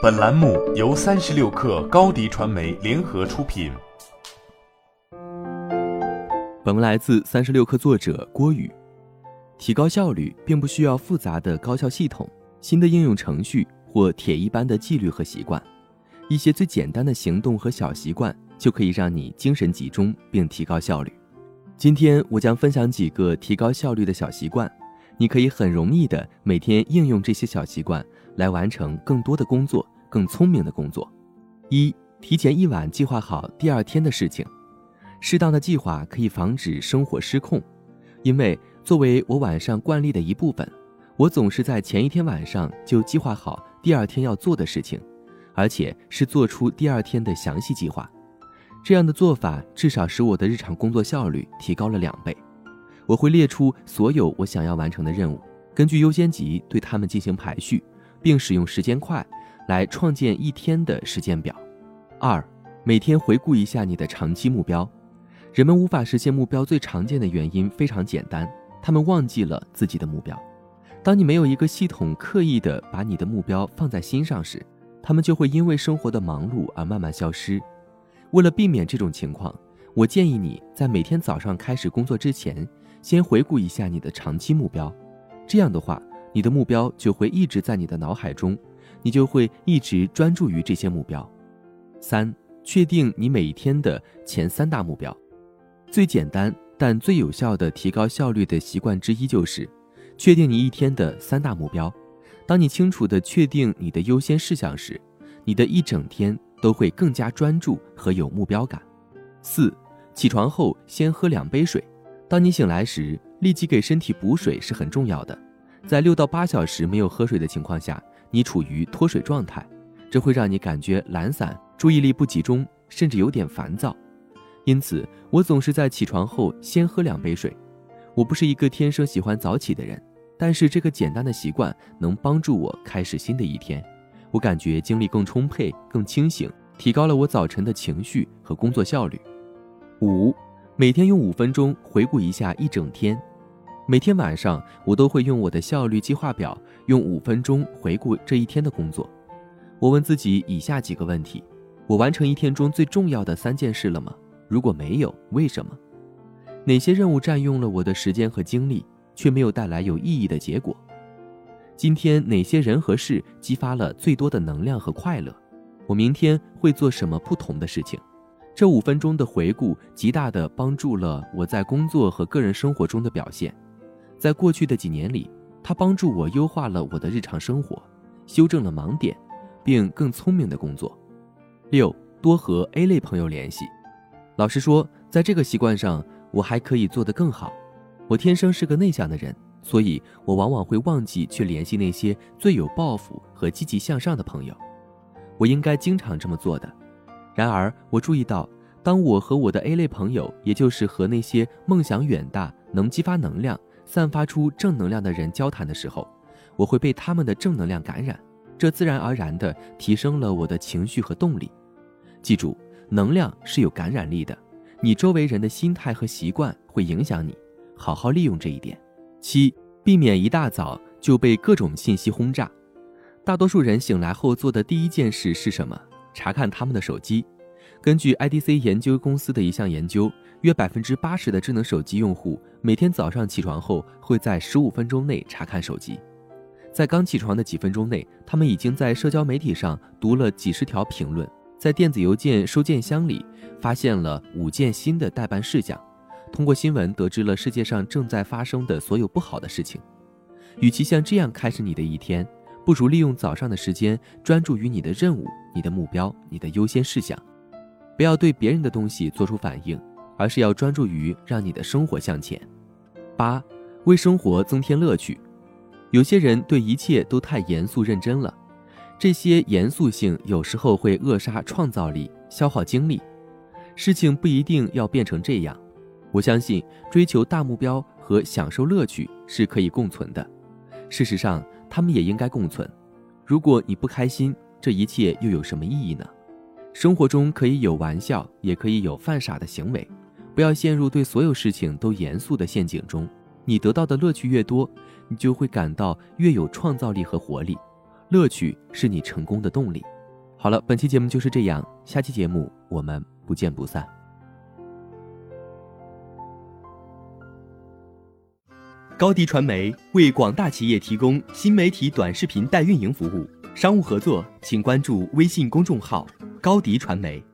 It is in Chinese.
本栏目由三十六氪高低传媒联合出品。本文来自三十六氪作者郭宇。提高效率并不需要复杂的高效系统、新的应用程序或铁一般的纪律和习惯，一些最简单的行动和小习惯就可以让你精神集中并提高效率。今天我将分享几个提高效率的小习惯。你可以很容易的每天应用这些小习惯来完成更多的工作，更聪明的工作。一、提前一晚计划好第二天的事情。适当的计划可以防止生活失控，因为作为我晚上惯例的一部分，我总是在前一天晚上就计划好第二天要做的事情，而且是做出第二天的详细计划。这样的做法至少使我的日常工作效率提高了两倍。我会列出所有我想要完成的任务，根据优先级对它们进行排序，并使用时间块来创建一天的时间表。二，每天回顾一下你的长期目标。人们无法实现目标最常见的原因非常简单，他们忘记了自己的目标。当你没有一个系统刻意的把你的目标放在心上时，他们就会因为生活的忙碌而慢慢消失。为了避免这种情况，我建议你在每天早上开始工作之前。先回顾一下你的长期目标，这样的话，你的目标就会一直在你的脑海中，你就会一直专注于这些目标。三、确定你每一天的前三大目标。最简单但最有效的提高效率的习惯之一就是确定你一天的三大目标。当你清楚地确定你的优先事项时，你的一整天都会更加专注和有目标感。四、起床后先喝两杯水。当你醒来时，立即给身体补水是很重要的。在六到八小时没有喝水的情况下，你处于脱水状态，这会让你感觉懒散、注意力不集中，甚至有点烦躁。因此，我总是在起床后先喝两杯水。我不是一个天生喜欢早起的人，但是这个简单的习惯能帮助我开始新的一天。我感觉精力更充沛、更清醒，提高了我早晨的情绪和工作效率。五。每天用五分钟回顾一下一整天，每天晚上我都会用我的效率计划表用五分钟回顾这一天的工作。我问自己以下几个问题：我完成一天中最重要的三件事了吗？如果没有，为什么？哪些任务占用了我的时间和精力，却没有带来有意义的结果？今天哪些人和事激发了最多的能量和快乐？我明天会做什么不同的事情？这五分钟的回顾，极大地帮助了我在工作和个人生活中的表现。在过去的几年里，它帮助我优化了我的日常生活，修正了盲点，并更聪明的工作。六，多和 A 类朋友联系。老实说，在这个习惯上，我还可以做得更好。我天生是个内向的人，所以我往往会忘记去联系那些最有抱负和积极向上的朋友。我应该经常这么做的。然而，我注意到，当我和我的 A 类朋友，也就是和那些梦想远大、能激发能量、散发出正能量的人交谈的时候，我会被他们的正能量感染，这自然而然地提升了我的情绪和动力。记住，能量是有感染力的，你周围人的心态和习惯会影响你，好好利用这一点。七，避免一大早就被各种信息轰炸。大多数人醒来后做的第一件事是什么？查看他们的手机。根据 IDC 研究公司的一项研究，约百分之八十的智能手机用户每天早上起床后会在十五分钟内查看手机。在刚起床的几分钟内，他们已经在社交媒体上读了几十条评论，在电子邮件收件箱里发现了五件新的待办事项，通过新闻得知了世界上正在发生的所有不好的事情。与其像这样开始你的一天，不如利用早上的时间专注于你的任务。你的目标，你的优先事项，不要对别人的东西做出反应，而是要专注于让你的生活向前。八，为生活增添乐趣。有些人对一切都太严肃认真了，这些严肃性有时候会扼杀创造力，消耗精力。事情不一定要变成这样。我相信追求大目标和享受乐趣是可以共存的。事实上，他们也应该共存。如果你不开心，这一切又有什么意义呢？生活中可以有玩笑，也可以有犯傻的行为，不要陷入对所有事情都严肃的陷阱中。你得到的乐趣越多，你就会感到越有创造力和活力。乐趣是你成功的动力。好了，本期节目就是这样，下期节目我们不见不散。高迪传媒为广大企业提供新媒体短视频代运营服务，商务合作请关注微信公众号高迪传媒。